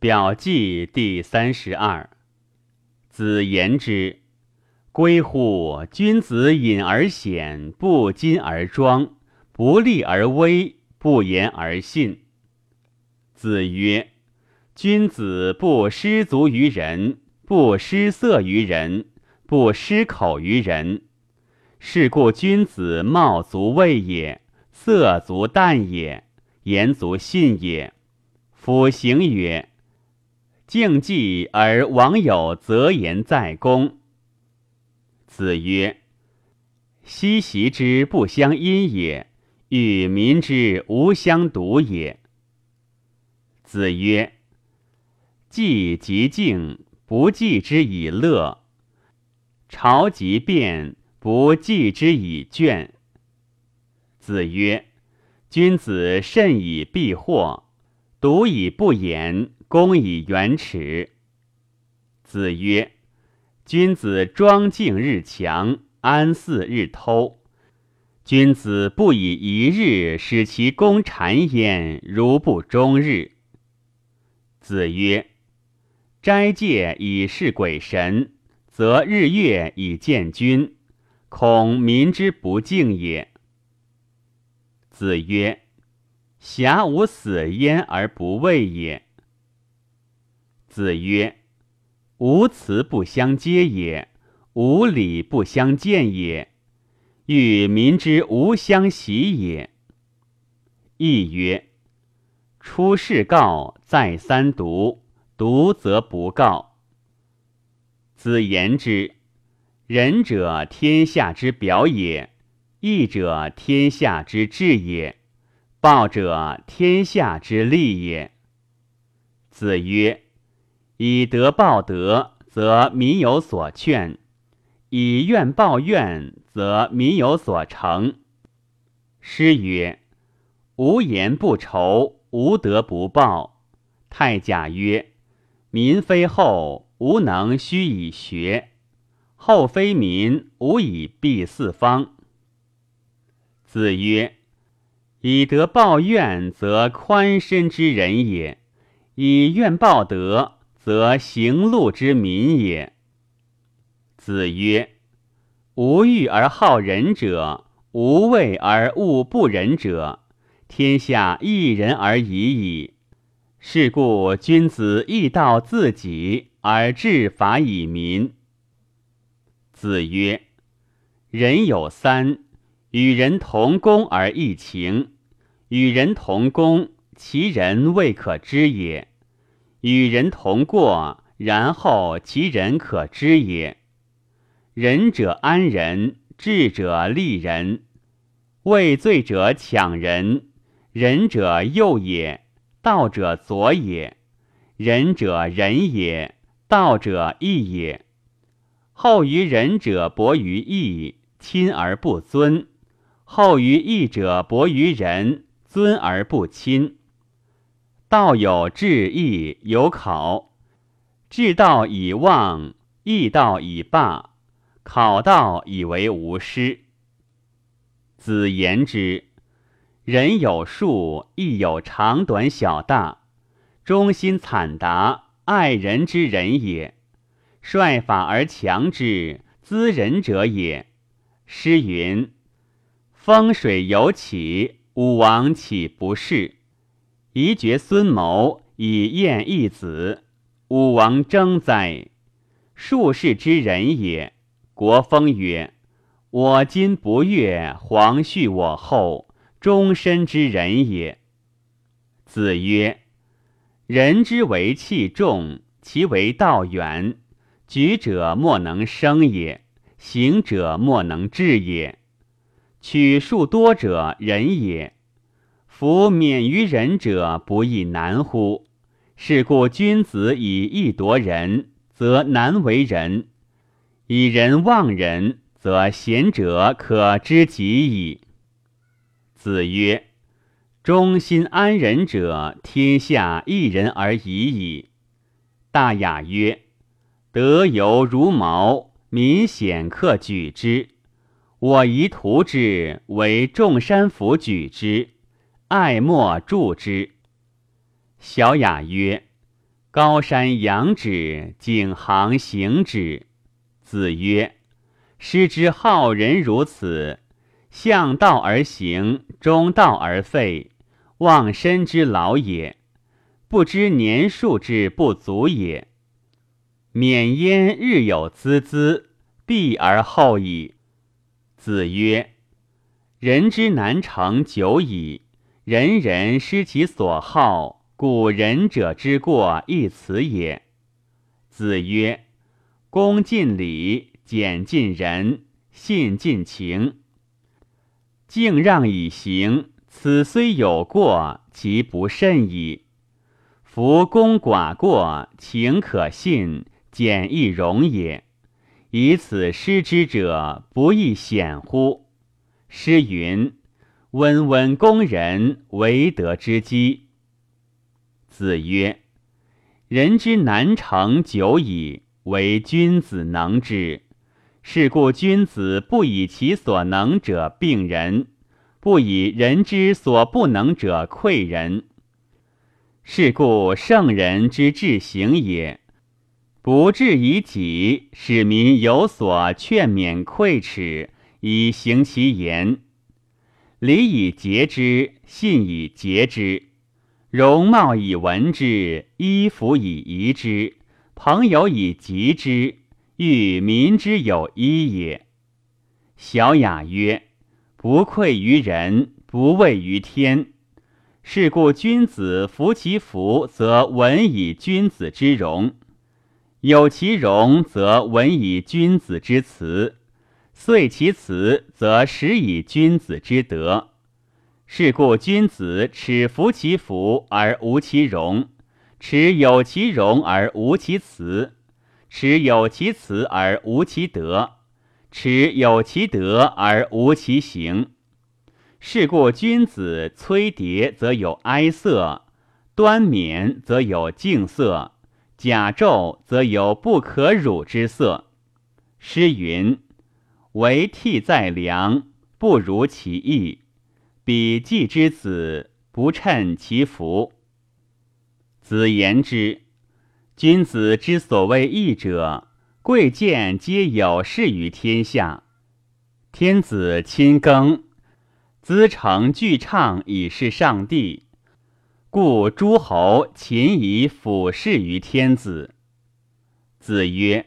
表记第三十二。子言之，归乎君子隐而显，不矜而庄，不立而威，不言而信。子曰：君子不失足于人，不失色于人，不失口于人。是故君子貌足畏也，色足淡也。言足信也。夫行曰：“敬祭而王有则言在公。”子曰：“昔习之不相因也？与民之无相独也。”子曰：“祭即敬，不祭之以乐；朝即变，不祭之以倦。”子曰。君子慎以避祸，独以不言，公以远耻。子曰：君子庄敬日强，安祀日偷。君子不以一日使其功谗焉，如不终日。子曰：斋戒以事鬼神，则日月以见君，恐民之不敬也。子曰：“侠无死焉而不畏也。”子曰：“无辞不相接也，无礼不相见也，欲民之无相习也。”亦曰：“出世告，再三读，读则不告。”子言之：“仁者，天下之表也。”义者，天下之治也；暴者，天下之利也。子曰：以德报德，则民有所劝；以怨报怨，则民有所成。诗曰：无言不仇，无德不报。太甲曰：民非后，无能须以学；后非民，无以避四方。子曰：“以德报怨，则宽身之人也；以怨报德，则行路之民也。”子曰：“无欲而好仁者，无畏而恶不仁者，天下一人而已矣。是故君子义道自己，而治法以民。”子曰：“人有三。”与人同工而异情，与人同工，其人未可知也；与人同过，然后其人可知也。仁者安人，智者利人，畏罪者抢人，仁者右也，道者左也。仁者仁也，道者义也。后于仁者薄于义，亲而不尊。后于义者薄于仁，尊而不亲。道有志义有考，志道以望，义道以霸，考道以为无师。子言之：人有数，亦有长短小大，忠心惨达，爱人之人也。率法而强之，滋仁者也。诗云。风水有起，武王岂不是？宜绝孙谋以验一子，武王征哉！术士之人也。国风曰：“我今不悦，皇恤我后，终身之人也。”子曰：“人之为气重，其为道远。举者莫能生也，行者莫能至也。”取数多者仁也，夫免于人者不亦难乎？是故君子以义夺人，则难为人；以仁忘人，则贤者可知己矣。子曰：忠心安人者，天下一人而已矣。大雅曰：德犹如毛，民显克举之。我宜图之，为众山甫举之，爱莫助之。小雅曰：“高山仰止，景行行止。子曰：“师之好人如此，向道而行，中道而废，忘身之劳也，不知年数之不足也。免焉日有孜孜，必而后已。”子曰：“人之难成久矣，人人失其所好。”故仁者之过亦此也。子曰：“恭尽礼，俭尽仁，信尽情，敬让以行。此虽有过，其不甚矣。夫功寡过，情可信，俭亦容也。以此失之者，不亦显乎？”诗云：“温温恭仁，为德之基。”子曰：“人之难成久矣，唯君子能之。是故君子不以其所能者病人，不以人之所不能者愧人。是故圣人之治行也，不治以己，使民有所劝勉愧耻，以行其言。礼以节之，信以节之。”容貌以闻之，衣服以仪之，朋友以集之，欲民之有一也。小雅曰：“不愧于人，不畏于天。是故君子服其服，则闻以君子之容；有其容，则闻以君子之辞；遂其辞，则实以君子之德。”是故君子耻服其服而无其容，耻有其容而无其辞，耻有其辞而无其德，耻有其德而无其行。是故君子摧叠则有哀色，端冕则有敬色，甲胄则有不可辱之色。诗云：“为替在良，不如其意。”彼季之子，不称其福。子言之：君子之所谓义者，贵贱皆有事于天下。天子亲耕，资成巨畅以示上帝，故诸侯勤以俯视于天子。子曰：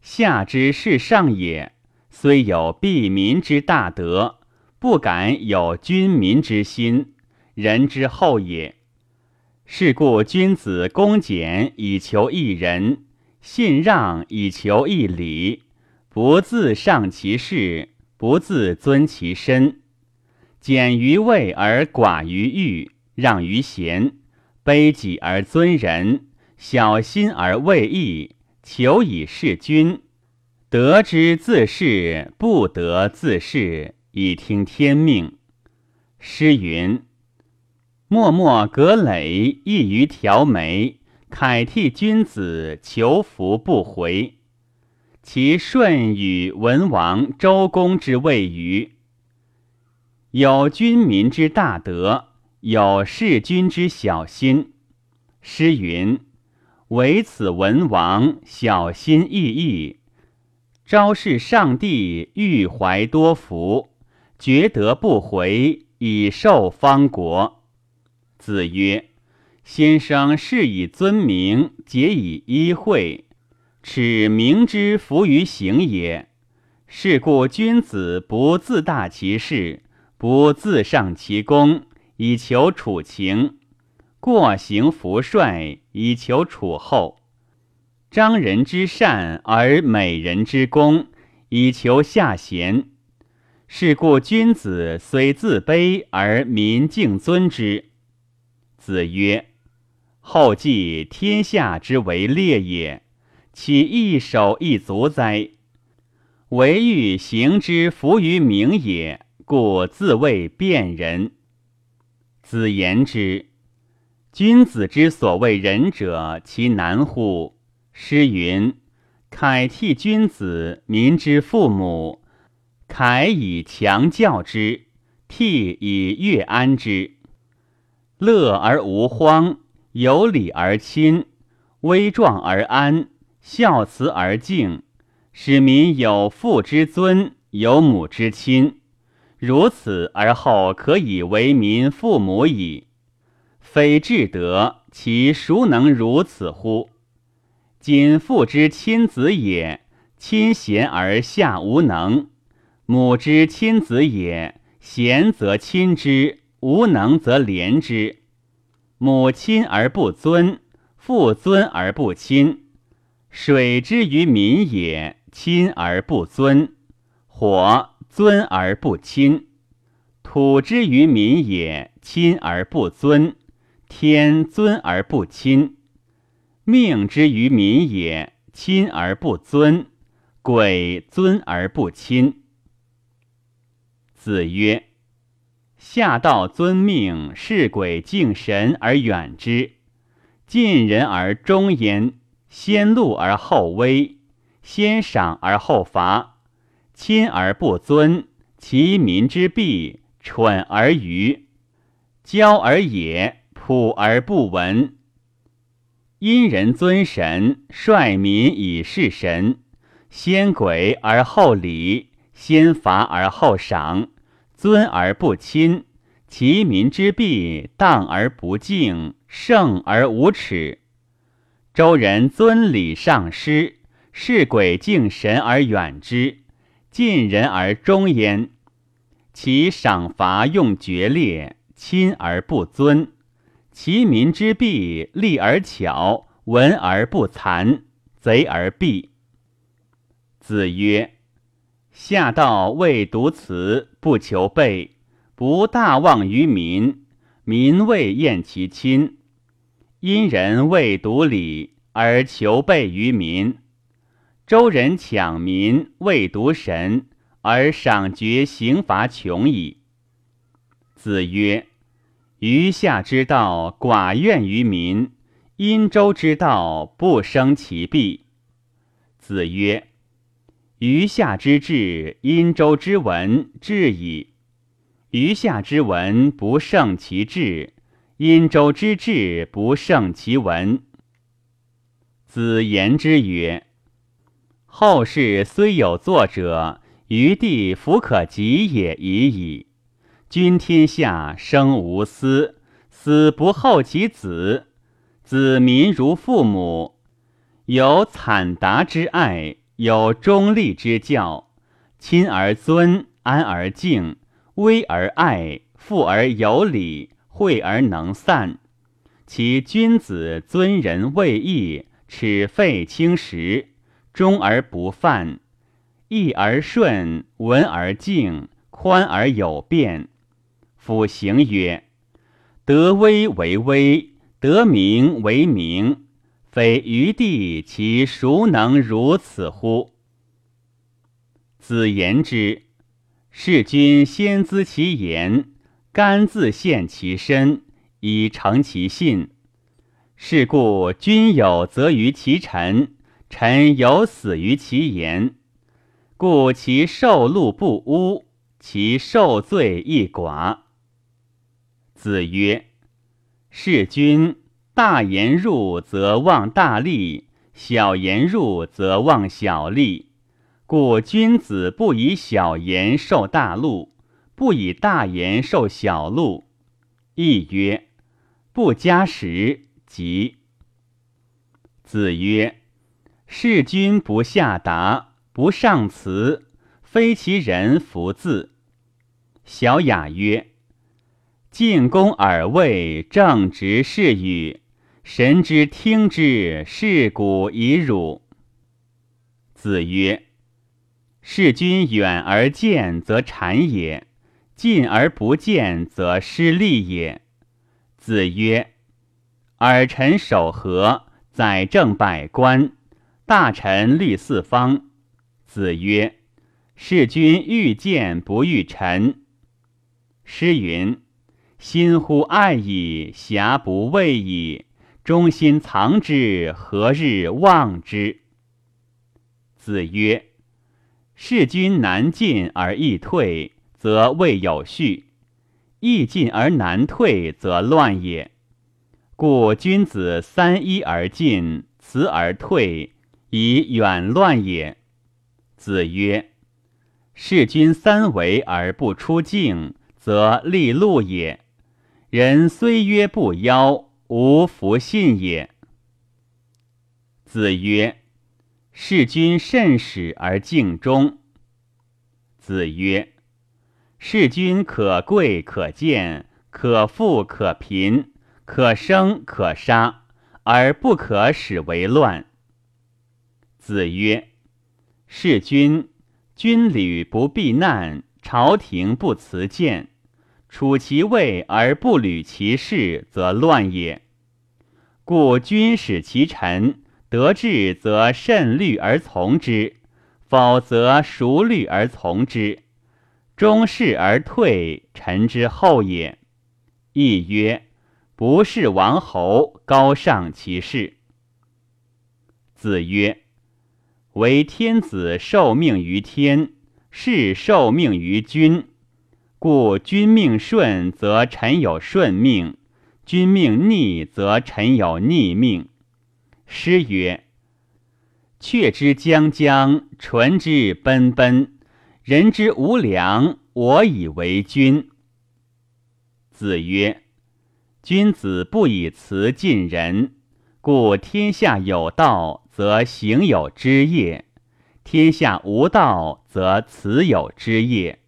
下之事上也，虽有庇民之大德。不敢有君民之心，人之后也。是故君子恭俭以求一人，信让以求一礼，不自上其事，不自尊其身。俭于位而寡于欲，让于贤，卑己而尊人，小心而畏义，求以事君。得之自是，不得自是。以听天命。诗云：“默默葛藟，异于条眉。楷替君子，求福不回。其舜与文王、周公之谓于，有君民之大德，有事君之小心。”诗云：“唯此文王，小心翼翼，昭示上帝，欲怀多福。”觉得不回，以受方国。子曰：“先生是以尊名，节以依惠，耻明之弗于行也。是故君子不自大其事，不自上其功，以求处情；过行弗率，以求处后。张人之善而美人之功，以求下贤。”是故君子虽自卑而民敬尊之。子曰：“后继天下之为烈也，岂一手一足哉？唯欲行之弗于明也，故自谓辩人。”子言之：“君子之所谓仁者，其难乎？”诗云：“凯替君子，民之父母。”凯以强教之，替以悦安之。乐而无荒，有礼而亲，威壮而安，孝慈而敬，使民有父之尊，有母之亲。如此而后可以为民父母矣。非至德，其孰能如此乎？今父之亲子也，亲贤而下无能；母之亲子也，贤则亲之，无能则怜之。母亲而不尊，父尊而不亲。水之于民也，亲而不尊；火尊而不亲。土之于民也，亲而不尊；天尊而不亲。命之于民也，亲而不尊；鬼尊而不亲。子曰。下道遵命，是鬼敬神而远之；近人而忠焉，先怒而后威，先赏而后罚。亲而不尊，其民之弊；蠢而愚，骄而野，朴而不闻。因人尊神，率民以事神；先鬼而后礼，先罚而后赏。尊而不亲，其民之弊；荡而不敬，盛而无耻。周人尊礼上师，事鬼敬神而远之，近人而忠焉。其赏罚用决裂，亲而不尊。其民之弊，利而巧，文而不残，贼而弊。子曰。下道未读辞，不求备，不大望于民，民未厌其亲；殷人未读礼，而求备于民；周人抢民，未读神，而赏决刑罚穷矣。子曰：余下之道，寡怨于民；殷周之道，不生其弊。子曰。余下之志，殷周之文至矣；余下之文不胜其志，殷周之志不胜其文。子言之曰：“后世虽有作者，余地弗可及也已矣。君天下生无私，死不厚其子；子民如父母，有惨达之爱。”有忠立之教，亲而尊，安而敬，威而爱，富而有礼，惠而能散。其君子尊人畏义，耻废轻食，忠而不犯，义而顺，文而敬，宽而有变。夫行曰：得威为威，得名为名。非余地，其孰能如此乎？子言之，事君先咨其言，甘自献其身，以成其信。是故君有责于其臣，臣有死于其言。故其受禄不污，其受罪亦寡。子曰：事君。大言入则忘大利，小言入则忘小利。故君子不以小言受大禄，不以大言受小禄。亦曰：不加食，即。子曰：事君不下达，不上辞，非其人弗自。小雅曰：进宫耳位，正直是语。神之听之，是古已汝。子曰：事君远而见，则谄也；近而不见，则失利也。子曰：尔臣守和，宰政百官，大臣虑四方。子曰：事君欲见不欲臣。诗云：心乎爱矣，遐不畏矣。忠心藏之，何日忘之？子曰：事君难进而易退，则未有序；易进而难退，则乱也。故君子三一而进，辞而退，以远乱也。子曰：“事君三围而不出境，则利禄也。人虽曰不邀，无弗信也。”子曰：“事君慎始而敬忠。”子曰：“事君可贵可贱，可富可贫。”可生可杀，而不可使为乱。子曰：“事君，军旅不避难，朝廷不辞谏，处其位而不履其事，则乱也。故君使其臣得志，则慎虑而从之；否则熟虑而从之。忠事而退，臣之后也。”亦曰。不是王侯高尚其事。子曰：“唯天子受命于天，是受命于君。故君命顺，则臣有顺命；君命逆，则臣有逆命。”诗曰：“却之将将，唇之奔奔，人之无良，我以为君。”子曰。君子不以辞近人，故天下有道，则行有之业；天下无道，则辞有之业。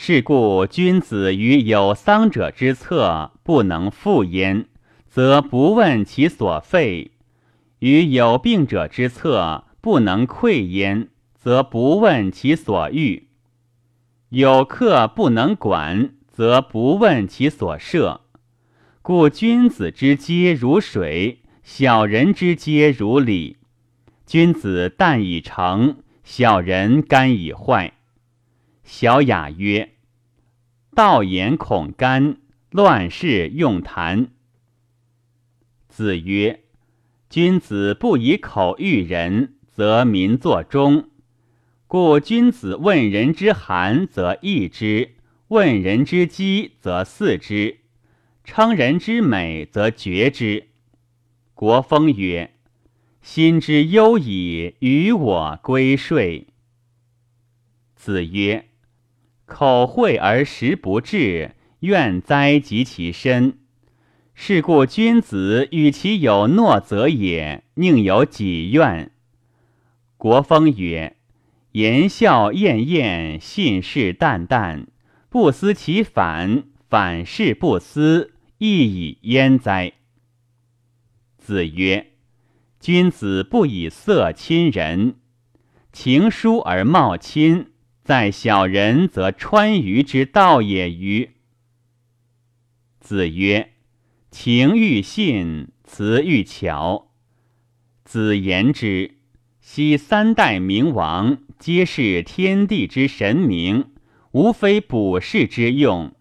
是故君子于有丧者之侧，不能复焉，则不问其所废；于有病者之侧，不能馈焉，则不问其所欲；有客不能管，则不问其所设。故君子之皆如水，小人之皆如礼。君子淡以成，小人甘以坏。小雅曰：“道言恐干，乱世用谈。”子曰：“君子不以口喻人，则民作忠。故君子问人之寒，则易之；问人之饥，则肆之。”称人之美，则绝之。国风曰：“心之忧矣，与我归睡。”子曰：“口惠而实不至，怨哉及其身。是故君子与其有诺则也，宁有己怨？”国风曰：“言笑晏晏，信誓旦旦，不思其反，反是不思。”亦以焉哉？子曰：“君子不以色亲人，情疏而貌亲，在小人则川渝之道也。”于子曰：“情欲信，辞欲巧。”子言之。昔三代明王，皆是天地之神明，无非卜筮之用。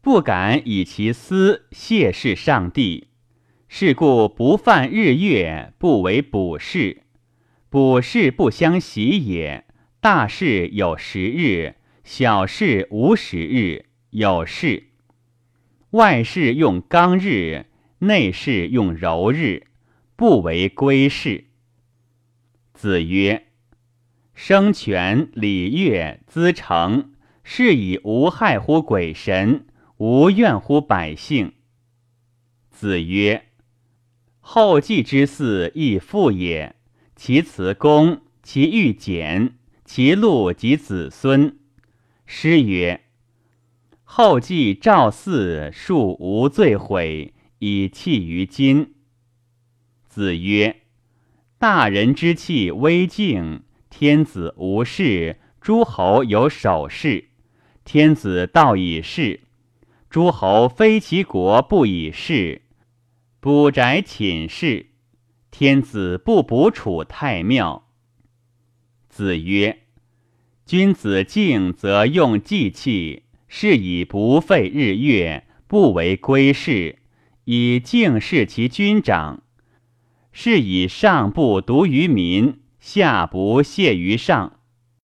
不敢以其私谢事上帝，是故不犯日月，不为卜筮。卜筮不相习也。大事有时日，小事无时日，有事。外事用刚日，内事用柔日，不为归事。子曰：生权礼乐资成，是以无害乎鬼神。无怨乎百姓。子曰：“后继之嗣亦父也，其辞公，其欲简，其禄及子孙。”诗曰：“后继赵嗣，庶无罪悔，以弃于今。”子曰：“大人之气微静，天子无事，诸侯有守事。天子道以事。”诸侯非其国不以事，卜宅寝室，天子不卜处太庙。子曰：君子敬则用祭器，是以不废日月，不为归事，以敬事其君长。是以上不独于民，下不泄于上。